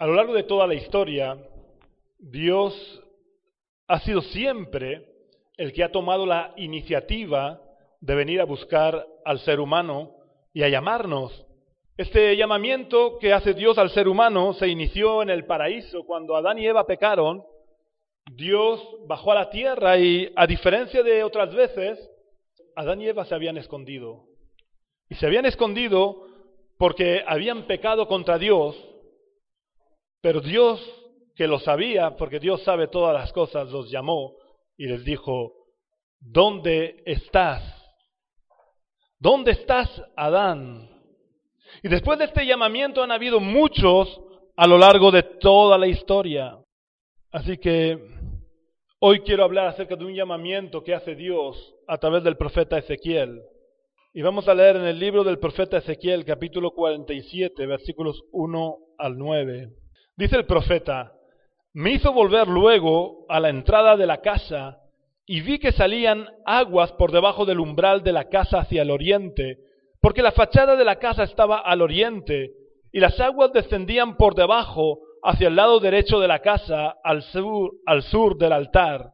a lo largo de toda la historia, Dios ha sido siempre el que ha tomado la iniciativa de venir a buscar al ser humano y a llamarnos. Este llamamiento que hace Dios al ser humano se inició en el paraíso cuando Adán y Eva pecaron. Dios bajó a la tierra y, a diferencia de otras veces, Adán y Eva se habían escondido. Y se habían escondido porque habían pecado contra Dios, pero Dios, que lo sabía, porque Dios sabe todas las cosas, los llamó y les dijo, ¿dónde estás? ¿Dónde estás, Adán? Y después de este llamamiento han habido muchos a lo largo de toda la historia. Así que hoy quiero hablar acerca de un llamamiento que hace Dios a través del profeta Ezequiel. Y vamos a leer en el libro del profeta Ezequiel, capítulo 47, versículos 1 al 9. Dice el profeta, me hizo volver luego a la entrada de la casa y vi que salían aguas por debajo del umbral de la casa hacia el oriente, porque la fachada de la casa estaba al oriente, y las aguas descendían por debajo hacia el lado derecho de la casa, al sur, al sur del altar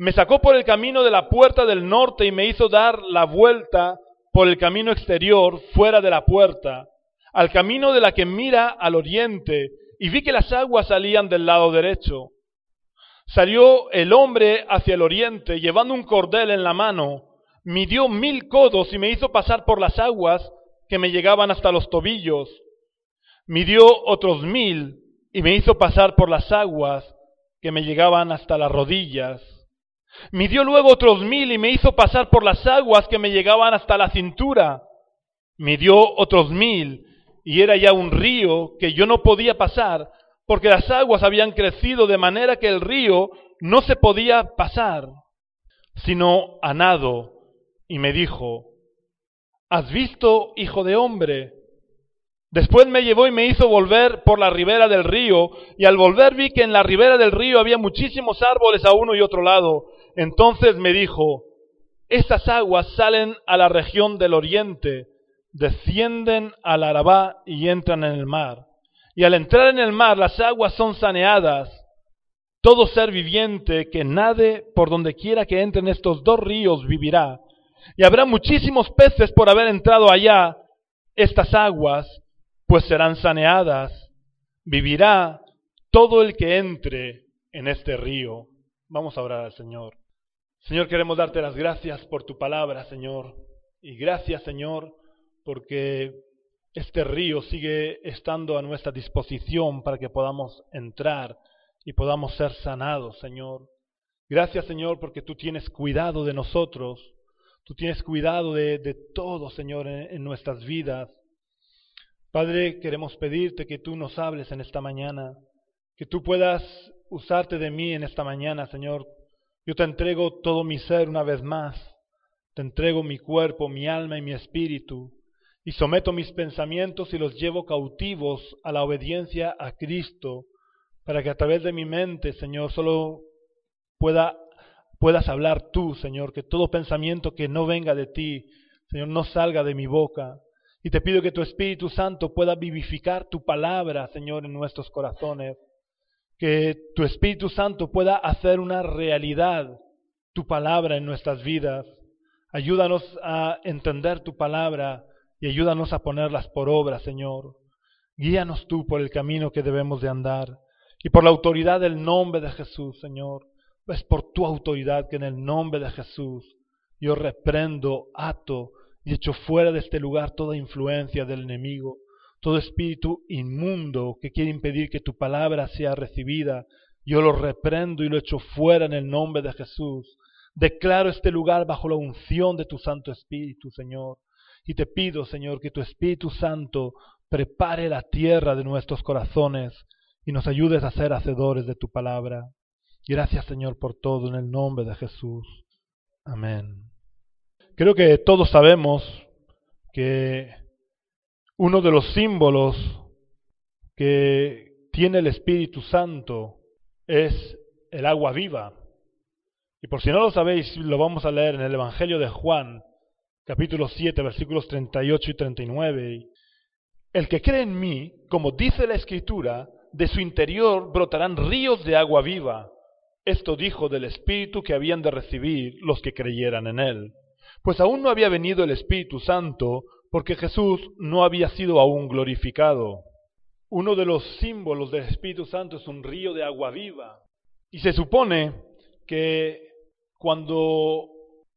me sacó por el camino de la puerta del norte y me hizo dar la vuelta por el camino exterior fuera de la puerta, al camino de la que mira al oriente, y vi que las aguas salían del lado derecho. Salió el hombre hacia el oriente, llevando un cordel en la mano, midió mil codos y me hizo pasar por las aguas que me llegaban hasta los tobillos. Midió otros mil y me hizo pasar por las aguas que me llegaban hasta las rodillas. Midió luego otros mil y me hizo pasar por las aguas que me llegaban hasta la cintura. Midió otros mil y era ya un río que yo no podía pasar porque las aguas habían crecido de manera que el río no se podía pasar, sino a nado. Y me dijo, ¿has visto, hijo de hombre? Después me llevó y me hizo volver por la ribera del río, y al volver vi que en la ribera del río había muchísimos árboles a uno y otro lado, entonces me dijo, estas aguas salen a la región del oriente, descienden al Arabá y entran en el mar. Y al entrar en el mar las aguas son saneadas. Todo ser viviente que nade por donde quiera que entren estos dos ríos vivirá. Y habrá muchísimos peces por haber entrado allá estas aguas, pues serán saneadas. Vivirá todo el que entre en este río. Vamos a orar al Señor. Señor, queremos darte las gracias por tu palabra, Señor. Y gracias, Señor, porque este río sigue estando a nuestra disposición para que podamos entrar y podamos ser sanados, Señor. Gracias, Señor, porque tú tienes cuidado de nosotros. Tú tienes cuidado de, todo, Señor, en nuestras vidas. Padre, queremos pedirte que tú nos hables en esta mañana, que tú puedas usarte de mí en esta mañana, Señor, yo te entrego todo mi ser una vez más. Te entrego mi cuerpo, mi alma y mi espíritu. Y someto mis pensamientos y los llevo cautivos a la obediencia a Cristo, para que a través de mi mente, Señor, solo pueda, puedas hablar tú, Señor, que todo pensamiento que no venga de ti, Señor, no salga de mi boca. Y te pido que tu Espíritu Santo pueda vivificar tu palabra, Señor, en nuestros corazones que tu Espíritu Santo pueda hacer una realidad tu palabra en nuestras vidas. Ayúdanos a entender tu palabra y ayúdanos a ponerlas por obra, Señor. Guíanos tú por el camino que debemos de andar y por la autoridad del nombre de Jesús, Señor. Es por tu autoridad que en el nombre de Jesús yo reprendo, ato y echo fuera de este lugar toda influencia del enemigo todo espíritu inmundo que quiere impedir que tu palabra sea recibida, yo lo reprendo y lo echo fuera en el nombre de Jesús. Declaro este lugar bajo la unción de tu Santo Espíritu, Señor. Y te pido, Señor, que tu Espíritu Santo prepare la tierra de nuestros corazones y nos ayudes a ser hacedores de tu palabra. Gracias Señor por todo en el nombre de Jesús. Amén. Creo que todos sabemos que uno de los símbolos que tiene el Espíritu Santo es el agua viva. Y por si no lo sabéis, lo vamos a leer en el Evangelio de Juan, capítulo 7, versículos 38 y 39. El que cree en mí, como dice la Escritura, de su interior brotarán ríos de agua viva. Esto dijo del Espíritu que habían de recibir los que creyeran en él. Pues aún no había venido el Espíritu Santo, porque Jesús no había sido aún glorificado. Uno de los símbolos del Espíritu Santo es un río de agua viva. Y se supone que cuando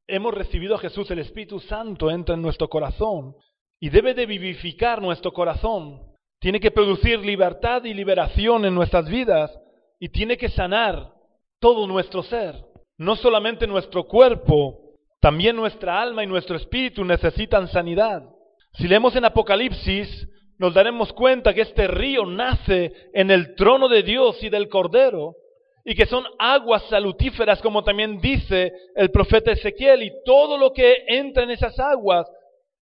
hemos recibido a Jesús, el Espíritu Santo entra en nuestro corazón y debe de vivificar nuestro corazón. Tiene que producir libertad y liberación en nuestras vidas y tiene que sanar todo nuestro ser. No solamente nuestro cuerpo, también nuestra alma y nuestro espíritu necesitan sanidad. Si leemos en Apocalipsis, nos daremos cuenta que este río nace en el trono de Dios y del Cordero y que son aguas salutíferas, como también dice el profeta Ezequiel, y todo lo que entra en esas aguas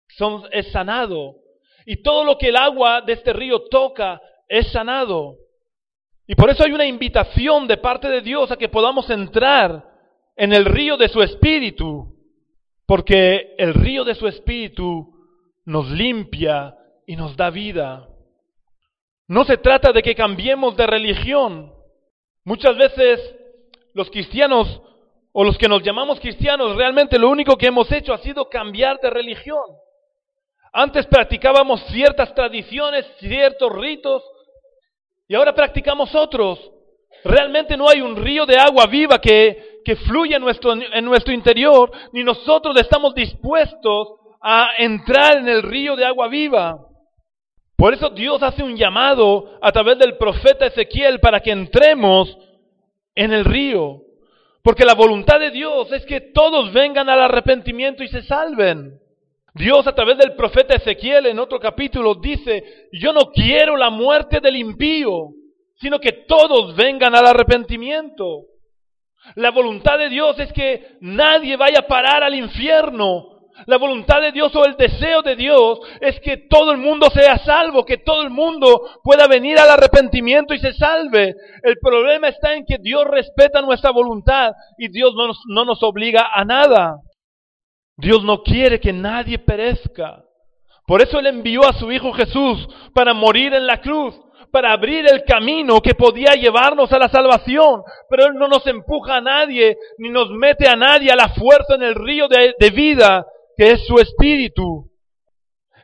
son, es sanado. Y todo lo que el agua de este río toca es sanado. Y por eso hay una invitación de parte de Dios a que podamos entrar en el río de su espíritu, porque el río de su espíritu nos limpia y nos da vida. No se trata de que cambiemos de religión, Muchas veces los cristianos o los que nos llamamos cristianos realmente lo único que hemos hecho ha sido cambiar de religión. Antes practicábamos ciertas tradiciones, ciertos ritos, y ahora practicamos otros. Realmente no hay un río de agua viva que, que fluya en nuestro, en nuestro interior, ni nosotros estamos dispuestos a entrar en el río de agua viva. Por eso Dios hace un llamado a través del profeta Ezequiel para que entremos en el río. Porque la voluntad de Dios es que todos vengan al arrepentimiento y se salven. Dios a través del profeta Ezequiel en otro capítulo dice, yo no quiero la muerte del impío, sino que todos vengan al arrepentimiento. La voluntad de Dios es que nadie vaya a parar al infierno, la voluntad de Dios o el deseo de Dios es que todo el mundo sea salvo, que todo el mundo pueda venir al arrepentimiento y se salve. El problema está en que Dios respeta nuestra voluntad y Dios no nos, no nos obliga a nada. Dios no quiere que nadie perezca. Por eso Él envió a su Hijo Jesús para morir en la cruz, para abrir el camino que podía llevarnos a la salvación. Pero Él no nos empuja a nadie, ni nos mete a nadie a la fuerza en el río de, de vida, que es su espíritu.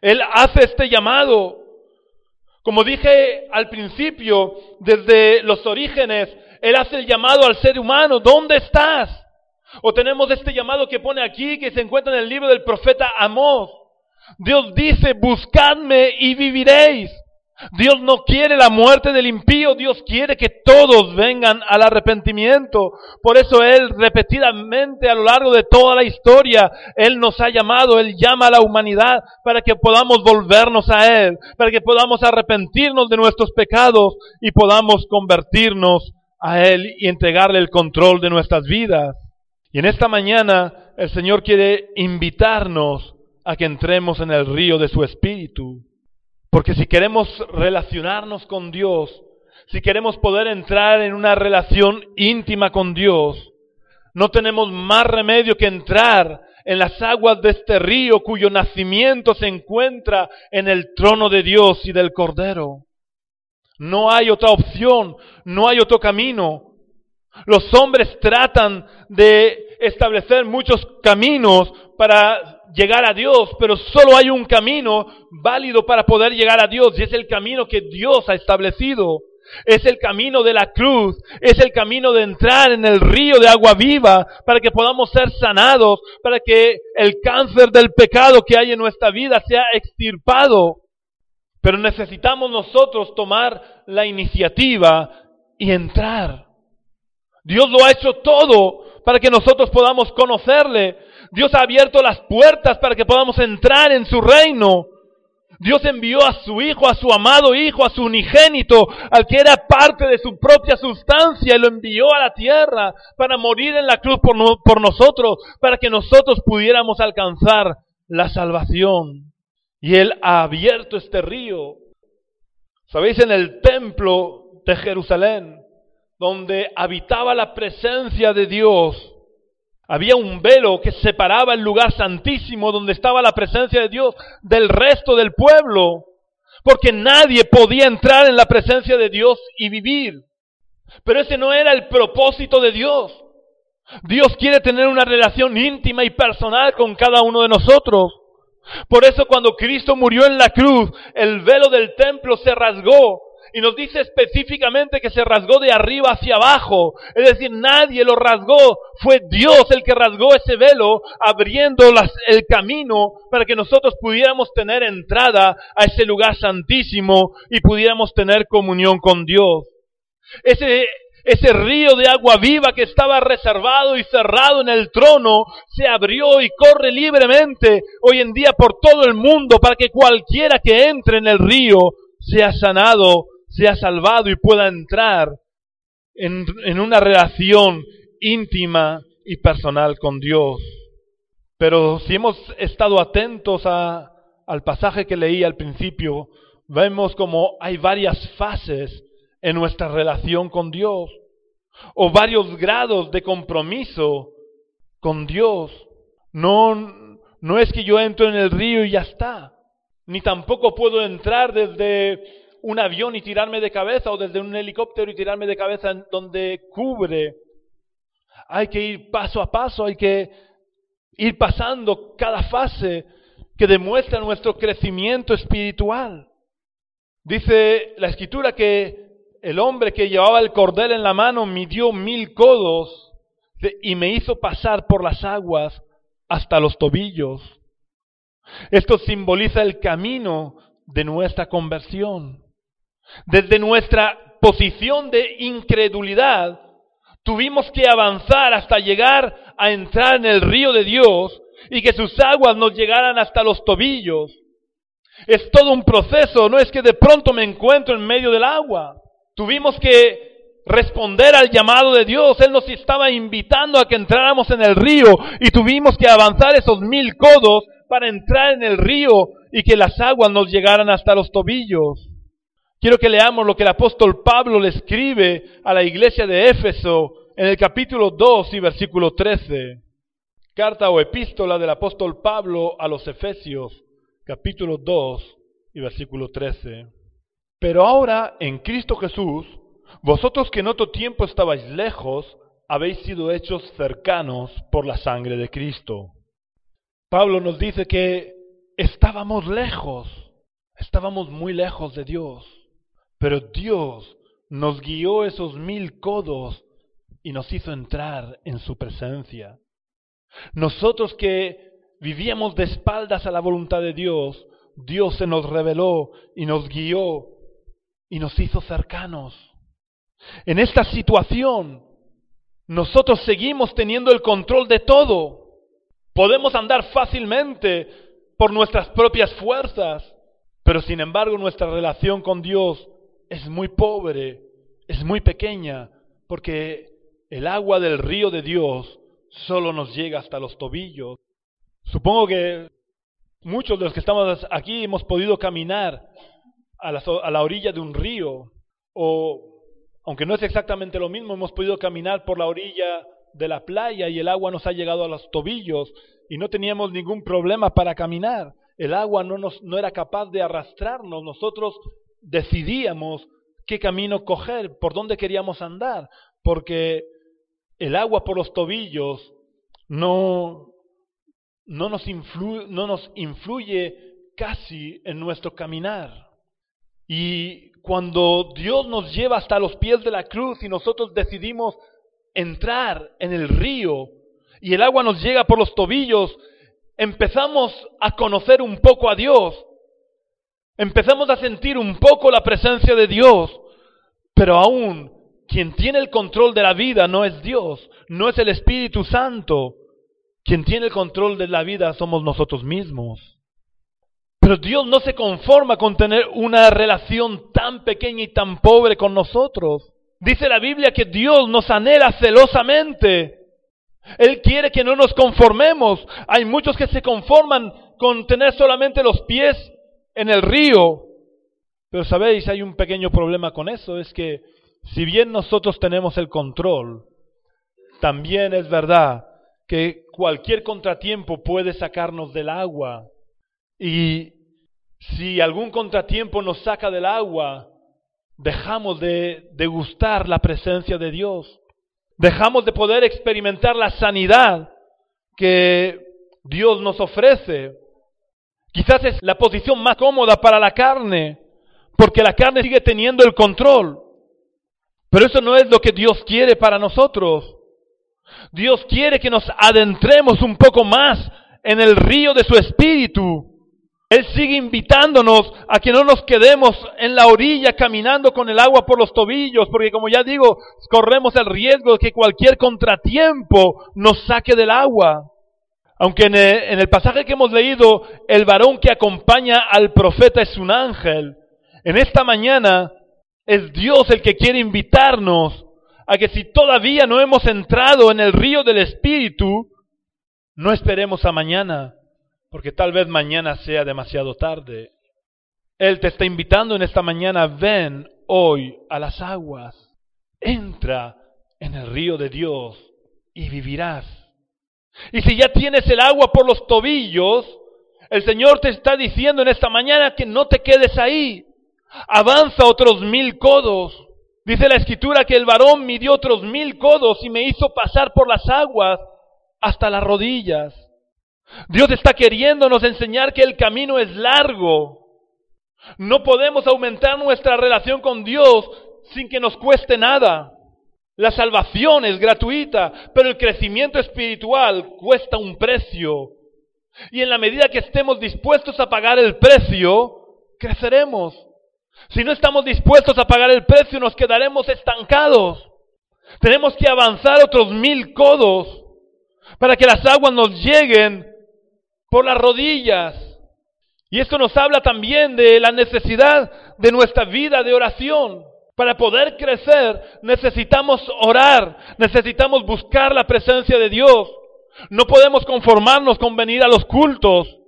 Él hace este llamado. Como dije al principio, desde los orígenes, Él hace el llamado al ser humano. ¿Dónde estás? O tenemos este llamado que pone aquí, que se encuentra en el libro del profeta Amós. Dios dice, buscadme y viviréis. Dios no quiere la muerte del impío, Dios quiere que todos vengan al arrepentimiento. Por eso Él repetidamente a lo largo de toda la historia, Él nos ha llamado, Él llama a la humanidad para que podamos volvernos a Él, para que podamos arrepentirnos de nuestros pecados y podamos convertirnos a Él y entregarle el control de nuestras vidas. Y en esta mañana el Señor quiere invitarnos a que entremos en el río de su Espíritu. Porque si queremos relacionarnos con Dios, si queremos poder entrar en una relación íntima con Dios, no tenemos más remedio que entrar en las aguas de este río cuyo nacimiento se encuentra en el trono de Dios y del Cordero. No hay otra opción, no hay otro camino. Los hombres tratan de establecer muchos caminos para llegar a Dios, pero solo hay un camino válido para poder llegar a Dios y es el camino que Dios ha establecido. Es el camino de la cruz, es el camino de entrar en el río de agua viva para que podamos ser sanados, para que el cáncer del pecado que hay en nuestra vida sea extirpado. Pero necesitamos nosotros tomar la iniciativa y entrar. Dios lo ha hecho todo para que nosotros podamos conocerle, Dios ha abierto las puertas para que podamos entrar en su reino. Dios envió a su Hijo, a su amado Hijo, a su unigénito, al que era parte de su propia sustancia, y lo envió a la tierra para morir en la cruz por, por nosotros, para que nosotros pudiéramos alcanzar la salvación. Y Él ha abierto este río. ¿Sabéis? En el templo de Jerusalén, donde habitaba la presencia de Dios, había un velo que separaba el lugar santísimo donde estaba la presencia de Dios del resto del pueblo, porque nadie podía entrar en la presencia de Dios y vivir. Pero ese no era el propósito de Dios. Dios quiere tener una relación íntima y personal con cada uno de nosotros. Por eso cuando Cristo murió en la cruz, el velo del templo se rasgó y nos dice específicamente que se rasgó de arriba hacia abajo. Es decir, nadie lo rasgó. Fue Dios el que rasgó ese velo, abriendo el camino para que nosotros pudiéramos tener entrada a ese lugar santísimo y pudiéramos tener comunión con Dios. Ese, ese río de agua viva que estaba reservado y cerrado en el trono se abrió y corre libremente hoy en día por todo el mundo para que cualquiera que entre en el río sea sanado sea salvado y pueda entrar en, una relación íntima y personal con Dios. Pero si hemos estado atentos al pasaje que leí al principio, vemos como hay varias fases en nuestra relación con Dios, o varios grados de compromiso con Dios. No, no es que yo entro en el río y ya está, ni tampoco puedo entrar desde un avión y tirarme de cabeza o desde un helicóptero y tirarme de cabeza en donde cubre. Hay que ir paso a paso, hay que ir pasando cada fase que demuestra nuestro crecimiento espiritual. Dice la escritura que el hombre que llevaba el cordel en la mano midió mil codos y me hizo pasar por las aguas hasta los tobillos. Esto simboliza el camino de nuestra conversión. Desde nuestra posición de incredulidad, tuvimos que avanzar hasta llegar a entrar en el río de Dios y que sus aguas nos llegaran hasta los tobillos. Es todo un proceso, no es que de pronto me encuentro en medio del agua. Tuvimos que responder al llamado de Dios. Él nos estaba invitando a que entráramos en el río y tuvimos que avanzar esos mil codos para entrar en el río y que las aguas nos llegaran hasta los tobillos. Quiero que leamos lo que el apóstol Pablo le escribe a la iglesia de Éfeso en el capítulo 2 y versículo 13. Carta o epístola del apóstol Pablo a los Efesios, capítulo 2 y versículo 13. Pero ahora en Cristo Jesús, vosotros que en otro tiempo estabais lejos, habéis sido hechos cercanos por la sangre de Cristo. Pablo nos dice que estábamos lejos, estábamos muy lejos de Dios. Pero Dios nos guió esos mil codos y nos hizo entrar en su presencia. Nosotros que vivíamos de espaldas a la voluntad de Dios, Dios se nos reveló y nos guió y nos hizo cercanos. En esta situación, nosotros seguimos teniendo el control de todo. Podemos andar fácilmente por nuestras propias fuerzas, pero sin embargo nuestra relación con Dios es muy pobre, es muy pequeña, porque el agua del río de Dios solo nos llega hasta los tobillos. Supongo que muchos de los que estamos aquí hemos podido caminar a la, a la orilla de un río, o aunque no es exactamente lo mismo, hemos podido caminar por la orilla de la playa y el agua nos ha llegado a los tobillos y no teníamos ningún problema para caminar. El agua no, nos, no era capaz de arrastrarnos. Nosotros decidíamos qué camino coger, por dónde queríamos andar, porque el agua por los tobillos no, no, nos, influye, no nos influye casi en nuestro caminar. Y cuando Dios nos lleva hasta los pies de la cruz y nosotros decidimos entrar en el río y el agua nos llega por los tobillos, empezamos a conocer un poco a Dios empezamos a sentir un poco la presencia de Dios, pero aún quien tiene el control de la vida no es Dios, no es el Espíritu Santo. Quien tiene el control de la vida somos nosotros mismos. Pero Dios no se conforma con tener una relación tan pequeña y tan pobre con nosotros. Dice la Biblia que Dios nos anhela celosamente. Él quiere que no nos conformemos. Hay muchos que se conforman con tener solamente los pies en el río. Pero sabéis, hay un pequeño problema con eso. Es que si bien nosotros tenemos el control, también es verdad que cualquier contratiempo puede sacarnos del agua. Y si algún contratiempo nos saca del agua, dejamos de degustar la presencia de Dios. Dejamos de poder experimentar la sanidad que Dios nos ofrece. Quizás es la posición más cómoda para la carne, porque la carne sigue teniendo el control. Pero eso no es lo que Dios quiere para nosotros. Dios quiere que nos adentremos un poco más en el río de su espíritu. Él sigue invitándonos a que no nos quedemos en la orilla caminando con el agua por los tobillos, porque como ya digo, corremos el riesgo de que cualquier contratiempo nos saque del agua. Aunque en el, pasaje que hemos leído, el varón que acompaña al profeta es un ángel, en esta mañana es Dios el que quiere invitarnos a que si todavía no hemos entrado en el río del Espíritu, no esperemos a mañana, porque tal vez mañana sea demasiado tarde. Él te está invitando en esta mañana, ven hoy a las aguas, entra en el río de Dios y vivirás. Y si ya tienes el agua por los tobillos, el Señor te está diciendo en esta mañana que no te quedes ahí, avanza otros mil codos, Dice la escritura que el varón midió otros mil codos y me hizo pasar por las aguas hasta las rodillas. Dios está queriéndonos enseñar que el camino es largo. No podemos aumentar nuestra relación con Dios sin que nos cueste nada. La salvación es gratuita, pero el crecimiento espiritual cuesta un precio. Y en la medida que estemos dispuestos a pagar el precio, creceremos. Si no estamos dispuestos a pagar el precio, nos quedaremos estancados. Tenemos que avanzar otros mil codos para que las aguas nos lleguen por las rodillas. Y esto nos habla también de la necesidad de nuestra vida de oración. Para poder crecer necesitamos orar, necesitamos buscar la presencia de Dios. No podemos conformarnos con venir a los cultos,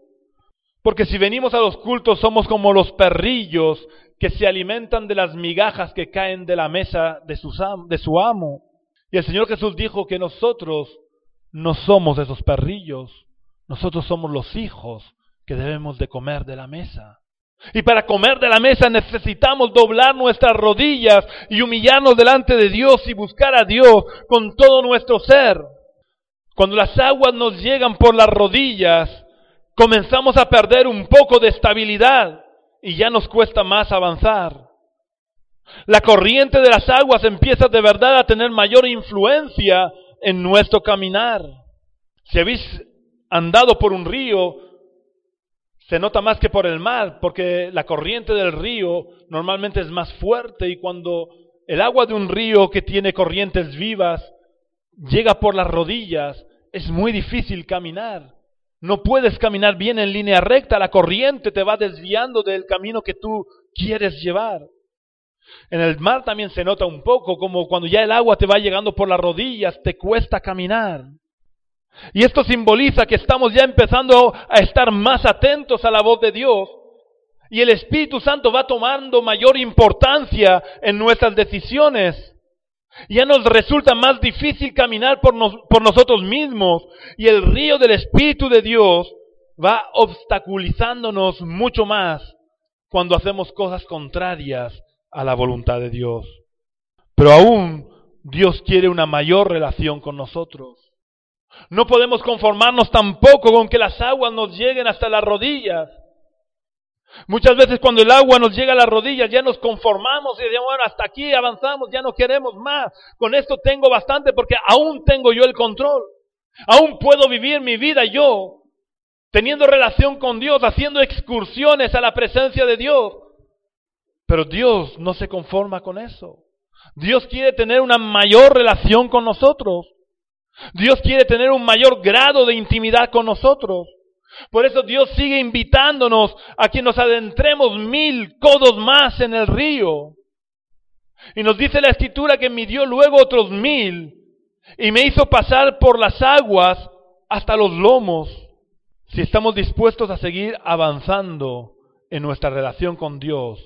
porque si venimos a los cultos somos como los perrillos que se alimentan de las migajas que caen de la mesa de, de su amo. Y el Señor Jesús dijo que nosotros no somos esos perrillos, nosotros somos los hijos que debemos de comer de la mesa. Y para comer de la mesa necesitamos doblar nuestras rodillas y humillarnos delante de Dios y buscar a Dios con todo nuestro ser. Cuando las aguas nos llegan por las rodillas, comenzamos a perder un poco de estabilidad y ya nos cuesta más avanzar. La corriente de las aguas empieza de verdad a tener mayor influencia en nuestro caminar. Si habéis andado por un río, se nota más que por el mar, porque la corriente del río normalmente es más fuerte y cuando el agua de un río que tiene corrientes vivas llega por las rodillas, es muy difícil caminar. No puedes caminar bien en línea recta, la corriente te va desviando del camino que tú quieres llevar. En el mar también se nota un poco como cuando ya el agua te va llegando por las rodillas, te cuesta caminar. Y esto simboliza que estamos ya empezando a estar más atentos a la voz de Dios y el Espíritu Santo va tomando mayor importancia en nuestras decisiones. Ya nos resulta más difícil caminar por, por nosotros mismos y el río del Espíritu de Dios va obstaculizándonos mucho más cuando hacemos cosas contrarias a la voluntad de Dios. Pero aún Dios quiere una mayor relación con nosotros. No podemos conformarnos tampoco con que las aguas nos lleguen hasta las rodillas. Muchas veces cuando el agua nos llega a las rodillas ya nos conformamos y decimos, bueno, hasta aquí avanzamos, ya no queremos más. Con esto tengo bastante porque aún tengo yo el control. Aún puedo vivir mi vida yo, teniendo relación con Dios, haciendo excursiones a la presencia de Dios. Pero Dios no se conforma con eso. Dios quiere tener una mayor relación con nosotros. Dios quiere tener un mayor grado de intimidad con nosotros. Por eso Dios sigue invitándonos a que nos adentremos mil codos más en el río. Y nos dice la escritura que midió luego otros mil y me hizo pasar por las aguas hasta los lomos. Si estamos dispuestos a seguir avanzando en nuestra relación con Dios,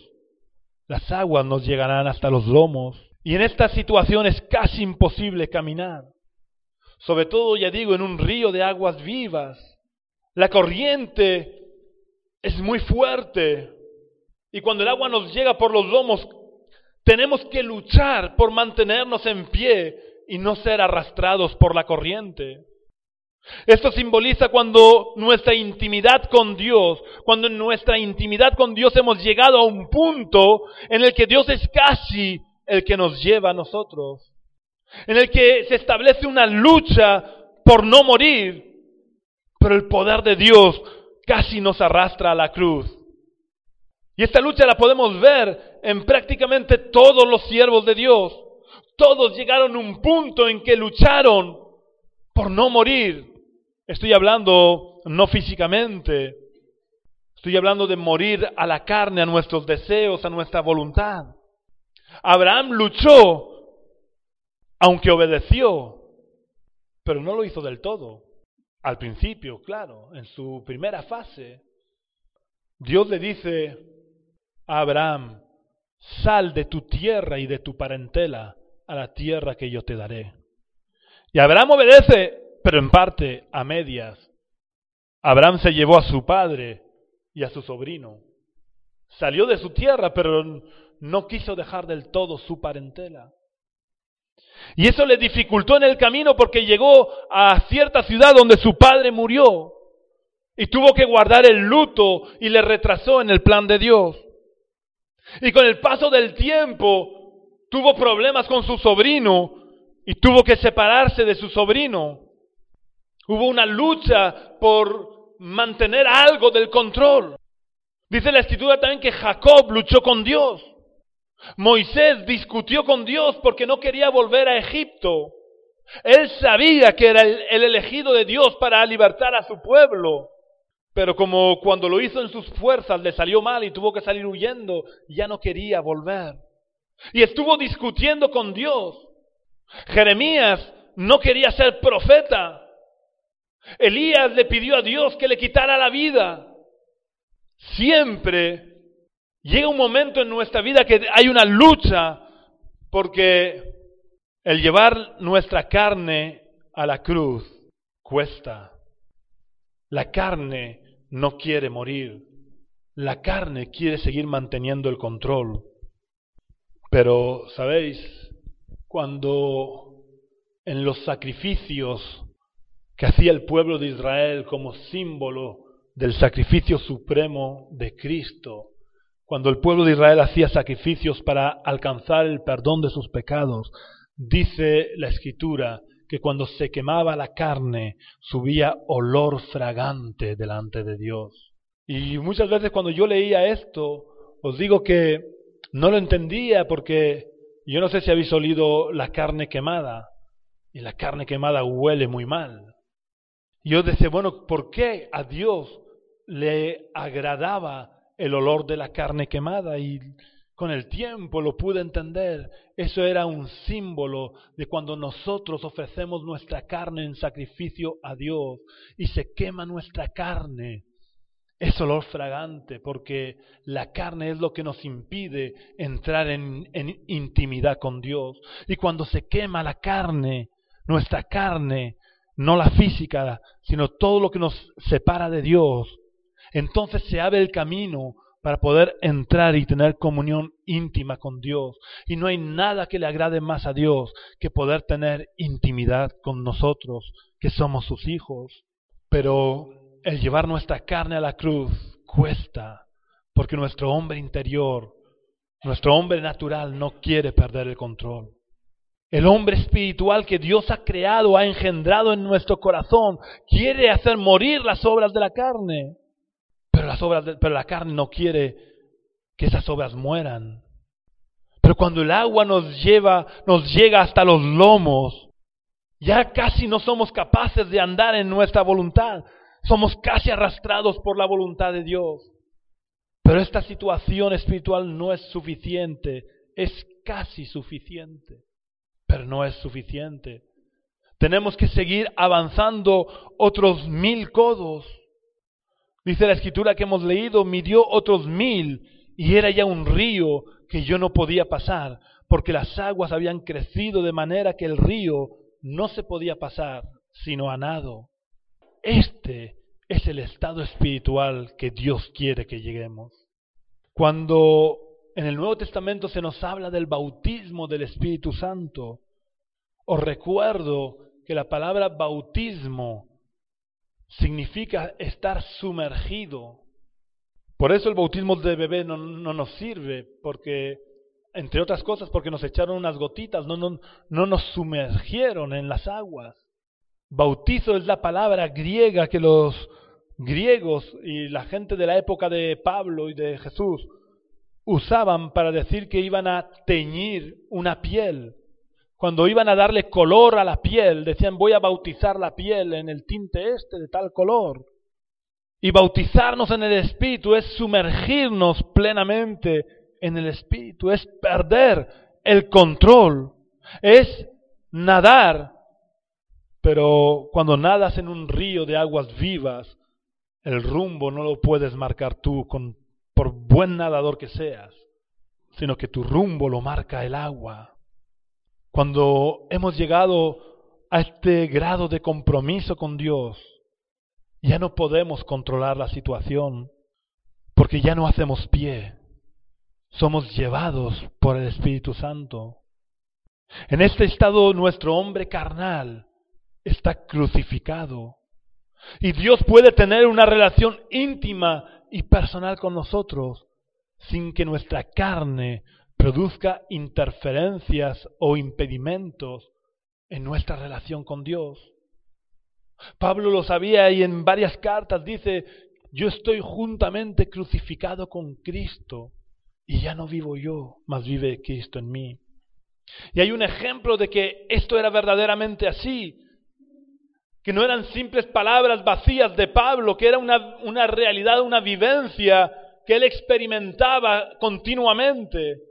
las aguas nos llegarán hasta los lomos. Y en esta situación es casi imposible caminar. Sobre todo, ya digo, en un río de aguas vivas. La corriente es muy fuerte. Y cuando el agua nos llega por los lomos, tenemos que luchar por mantenernos en pie y no ser arrastrados por la corriente. Esto simboliza cuando nuestra intimidad con Dios, cuando en nuestra intimidad con Dios hemos llegado a un punto en el que Dios es casi el que nos lleva a nosotros, en el que se establece una lucha por no morir, pero el poder de Dios casi nos arrastra a la cruz. Y esta lucha la podemos ver en prácticamente todos los siervos de Dios. Todos llegaron a un punto en que lucharon por no morir. Estoy hablando no físicamente, estoy hablando de morir a la carne, a nuestros deseos, a nuestra voluntad. Abraham luchó, aunque obedeció, pero no lo hizo del todo. Al principio, claro, en su primera fase, Dios le dice a Abraham, sal de tu tierra y de tu parentela a la tierra que yo te daré. Y Abraham obedece, pero en parte a medias. Abraham se llevó a su padre y a su sobrino. Salió de su tierra, pero no quiso dejar del todo su parentela. Y eso le dificultó en el camino porque llegó a cierta ciudad donde su padre murió y tuvo que guardar el luto y le retrasó en el plan de Dios. Y con el paso del tiempo tuvo problemas con su sobrino y tuvo que separarse de su sobrino. Hubo una lucha por mantener algo del control. Dice la escritura también que Jacob luchó con Dios. Moisés discutió con Dios porque no quería volver a Egipto. Él sabía que era el, elegido de Dios para libertar a su pueblo. Pero como cuando lo hizo en sus fuerzas le salió mal y tuvo que salir huyendo, ya no quería volver. Y estuvo discutiendo con Dios. Jeremías no quería ser profeta. Elías le pidió a Dios que le quitara la vida. Siempre Llega un momento en nuestra vida que hay una lucha porque el llevar nuestra carne a la cruz cuesta. La carne no quiere morir. La carne quiere seguir manteniendo el control. Pero, ¿sabéis? Cuando en los sacrificios que hacía el pueblo de Israel como símbolo del sacrificio supremo de Cristo, cuando el pueblo de Israel hacía sacrificios para alcanzar el perdón de sus pecados, dice la escritura que cuando se quemaba la carne subía olor fragante delante de Dios. Y muchas veces cuando yo leía esto, os digo que no lo entendía porque yo no sé si habéis olido la carne quemada, y la carne quemada huele muy mal. Y yo decía, bueno, ¿por qué a Dios le agradaba el olor de la carne quemada y con el tiempo lo pude entender. Eso era un símbolo de cuando nosotros ofrecemos nuestra carne en sacrificio a Dios y se quema nuestra carne. Es olor fragante porque la carne es lo que nos impide entrar en, intimidad con Dios. Y cuando se quema la carne, nuestra carne, no la física, sino todo lo que nos separa de Dios, entonces se abre el camino para poder entrar y tener comunión íntima con Dios. Y no hay nada que le agrade más a Dios que poder tener intimidad con nosotros, que somos sus hijos. Pero el llevar nuestra carne a la cruz cuesta, porque nuestro hombre interior, nuestro hombre natural no quiere perder el control. El hombre espiritual que Dios ha creado, ha engendrado en nuestro corazón, quiere hacer morir las obras de la carne. Pero, las obras pero la carne no quiere que esas obras mueran. Pero cuando el agua nos lleva, nos llega hasta los lomos, ya casi no somos capaces de andar en nuestra voluntad. somos casi arrastrados por la voluntad de Dios. Pero esta situación espiritual no es suficiente, es casi suficiente, pero no es suficiente. Tenemos que seguir avanzando otros mil codos. Dice la escritura que hemos leído, midió otros mil y era ya un río que yo no podía pasar, porque las aguas habían crecido de manera que el río no se podía pasar, sino a nado. Este es el estado espiritual que Dios quiere que lleguemos. Cuando en el Nuevo Testamento se nos habla del bautismo del Espíritu Santo, os recuerdo que la palabra bautismo significa estar sumergido. Por eso el bautismo de bebé no, nos sirve, porque, entre otras cosas, porque nos echaron unas gotitas, no, no, no nos sumergieron en las aguas. Bautizo es la palabra griega que los griegos y la gente de la época de Pablo y de Jesús usaban para decir que iban a teñir una piel. Cuando iban a darle color a la piel, decían voy a bautizar la piel en el tinte este de tal color. Y bautizarnos en el Espíritu es sumergirnos plenamente en el Espíritu, es perder el control, es nadar. Pero cuando nadas en un río de aguas vivas, el rumbo no lo puedes marcar tú por buen nadador que seas, sino que tu rumbo lo marca el agua. Cuando hemos llegado a este grado de compromiso con Dios, ya no podemos controlar la situación, porque ya no hacemos pie, somos llevados por el Espíritu Santo. En este estado nuestro hombre carnal está crucificado y Dios puede tener una relación íntima y personal con nosotros sin que nuestra carne produzca interferencias o impedimentos en nuestra relación con Dios. Pablo lo sabía y en varias cartas dice, yo estoy juntamente crucificado con Cristo y ya no vivo yo, mas vive Cristo en mí. Y hay un ejemplo de que esto era verdaderamente así que no eran simples palabras vacías de Pablo, que era una, una realidad, una vivencia que él experimentaba continuamente.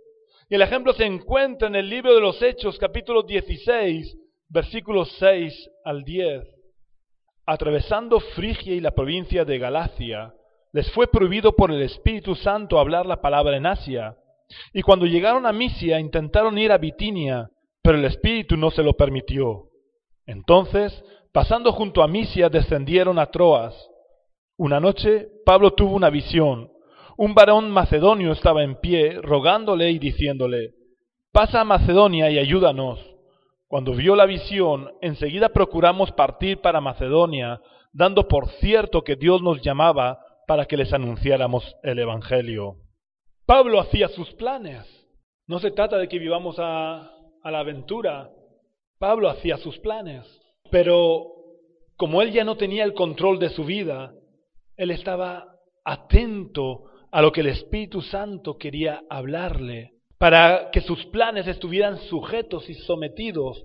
Y el ejemplo se encuentra en el libro de los Hechos, capítulo 16, versículos 6 al 10. Atravesando Frigia y la provincia de Galacia, les fue prohibido por el Espíritu Santo hablar la palabra en Asia. Y cuando llegaron a Misia intentaron ir a Bitinia, pero el Espíritu no se lo permitió. Entonces Pasando junto a Misia descendieron a Troas. Una noche Pablo tuvo una visión. Un varón macedonio estaba en pie, rogándole y diciéndole, pasa a Macedonia y ayúdanos. Cuando vio la visión, enseguida procuramos partir para Macedonia, dando por cierto que Dios nos llamaba para que les anunciáramos el Evangelio. Pablo hacía sus planes. No se trata de que vivamos a, a la aventura. Pablo hacía sus planes. Pero como él ya no tenía el control de su vida, él estaba atento a lo que el Espíritu Santo quería hablarle, para que sus planes estuvieran sujetos y sometidos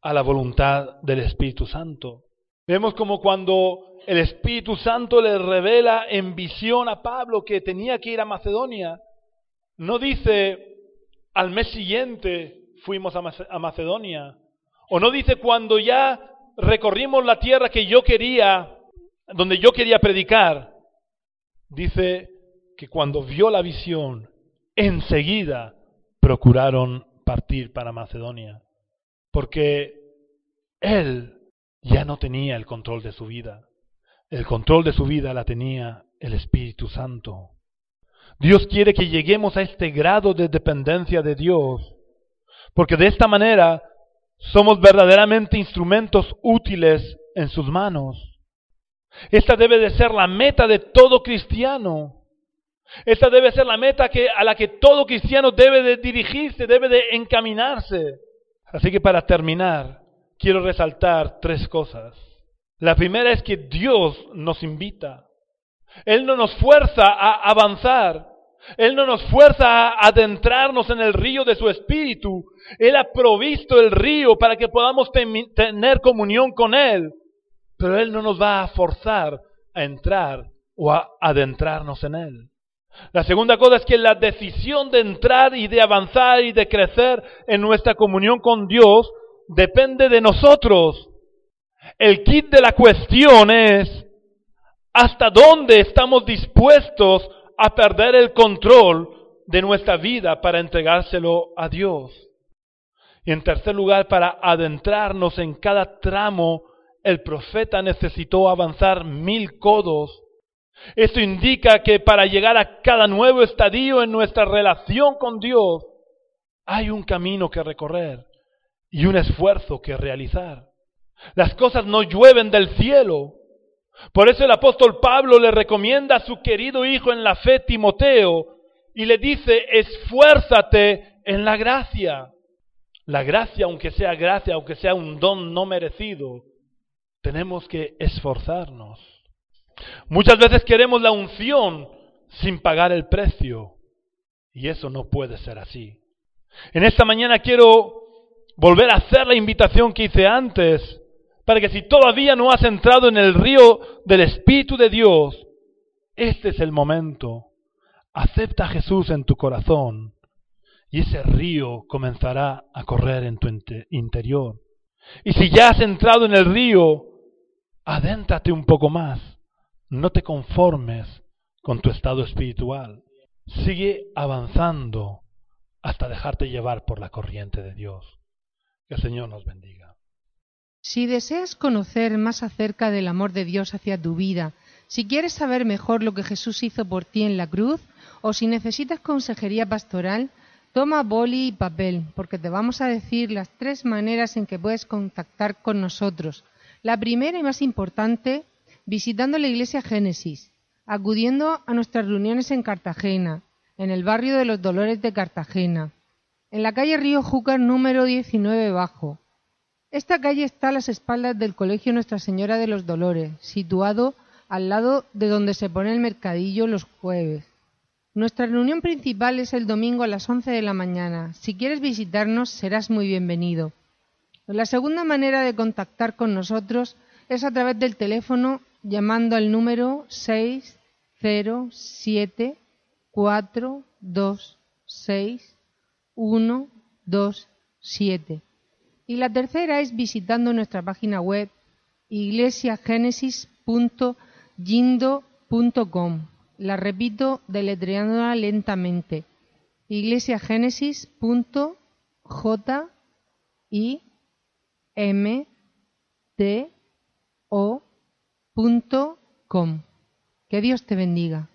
a la voluntad del Espíritu Santo. Vemos como cuando el Espíritu Santo le revela en visión a Pablo que tenía que ir a Macedonia, no dice al mes siguiente fuimos a Macedonia, o no dice cuando ya recorrimos la tierra que yo quería, donde yo quería predicar, dice que cuando vio la visión, enseguida procuraron partir para Macedonia, porque él ya no tenía el control de su vida. El control de su vida la tenía el Espíritu Santo. Dios quiere que lleguemos a este grado de dependencia de Dios, porque de esta manera somos verdaderamente instrumentos útiles en sus manos. Esta debe de ser la meta de todo cristiano. Esta debe ser la meta que, a la que todo cristiano debe de dirigirse, debe de encaminarse. Así que para terminar, quiero resaltar tres cosas. La primera es que Dios nos invita. Él no nos fuerza a avanzar. Él no nos fuerza a adentrarnos en el río de su espíritu. Él ha provisto el río para que podamos tener comunión con Él. Pero Él no nos va a forzar, a entrar o a adentrarnos en Él. La segunda cosa es que la decisión de entrar y de avanzar y de crecer en nuestra comunión con Dios depende de nosotros. El kit de la cuestión es hasta dónde estamos dispuestos a perder el control de nuestra vida para entregárselo a Dios. Y en tercer lugar, para adentrarnos en cada tramo, el profeta necesitó avanzar mil codos esto indica que para llegar a cada nuevo estadio en nuestra relación con Dios, hay un camino que recorrer y un esfuerzo que realizar. Las cosas no llueven del cielo. Por eso el apóstol Pablo le recomienda a su querido hijo en la fe, Timoteo, y le dice, esfuérzate en la gracia. La gracia, aunque sea gracia, aunque sea un don no merecido, tenemos que esforzarnos. Muchas veces queremos la unción sin pagar el precio. Y eso no puede ser así. En esta mañana quiero volver a hacer la invitación que hice antes, para que si todavía no has entrado en el río del Espíritu de Dios, este es el momento. Acepta a Jesús en tu corazón y ese río comenzará a correr en tu interior. Y si ya has entrado en el río, adéntrate un poco más. No te conformes con tu estado espiritual. Sigue avanzando hasta dejarte llevar por la corriente de Dios. Que el Señor nos bendiga. Si deseas conocer más acerca del amor de Dios hacia tu vida, si quieres saber mejor lo que Jesús hizo por ti en la cruz, o si necesitas consejería pastoral, toma boli y papel, porque te vamos a decir las tres maneras en que puedes contactar con nosotros. La primera y más importante visitando la iglesia Génesis, acudiendo a nuestras reuniones en Cartagena, en el barrio de los Dolores de Cartagena, en la calle Río Júcar número 19 bajo. Esta calle está a las espaldas del Colegio Nuestra Señora de los Dolores, situado al lado de donde se pone el mercadillo los jueves. Nuestra reunión principal es el domingo a las 11 de la mañana. Si quieres visitarnos, serás muy bienvenido. La segunda manera de contactar con nosotros es a través del teléfono llamando al número 607-426-127. Y la tercera es visitando nuestra página web iglesiagenesis.yindo.com. La repito deletreándola lentamente. iglesiagenesis.j.i.m.t.o.com. Que Dios te bendiga.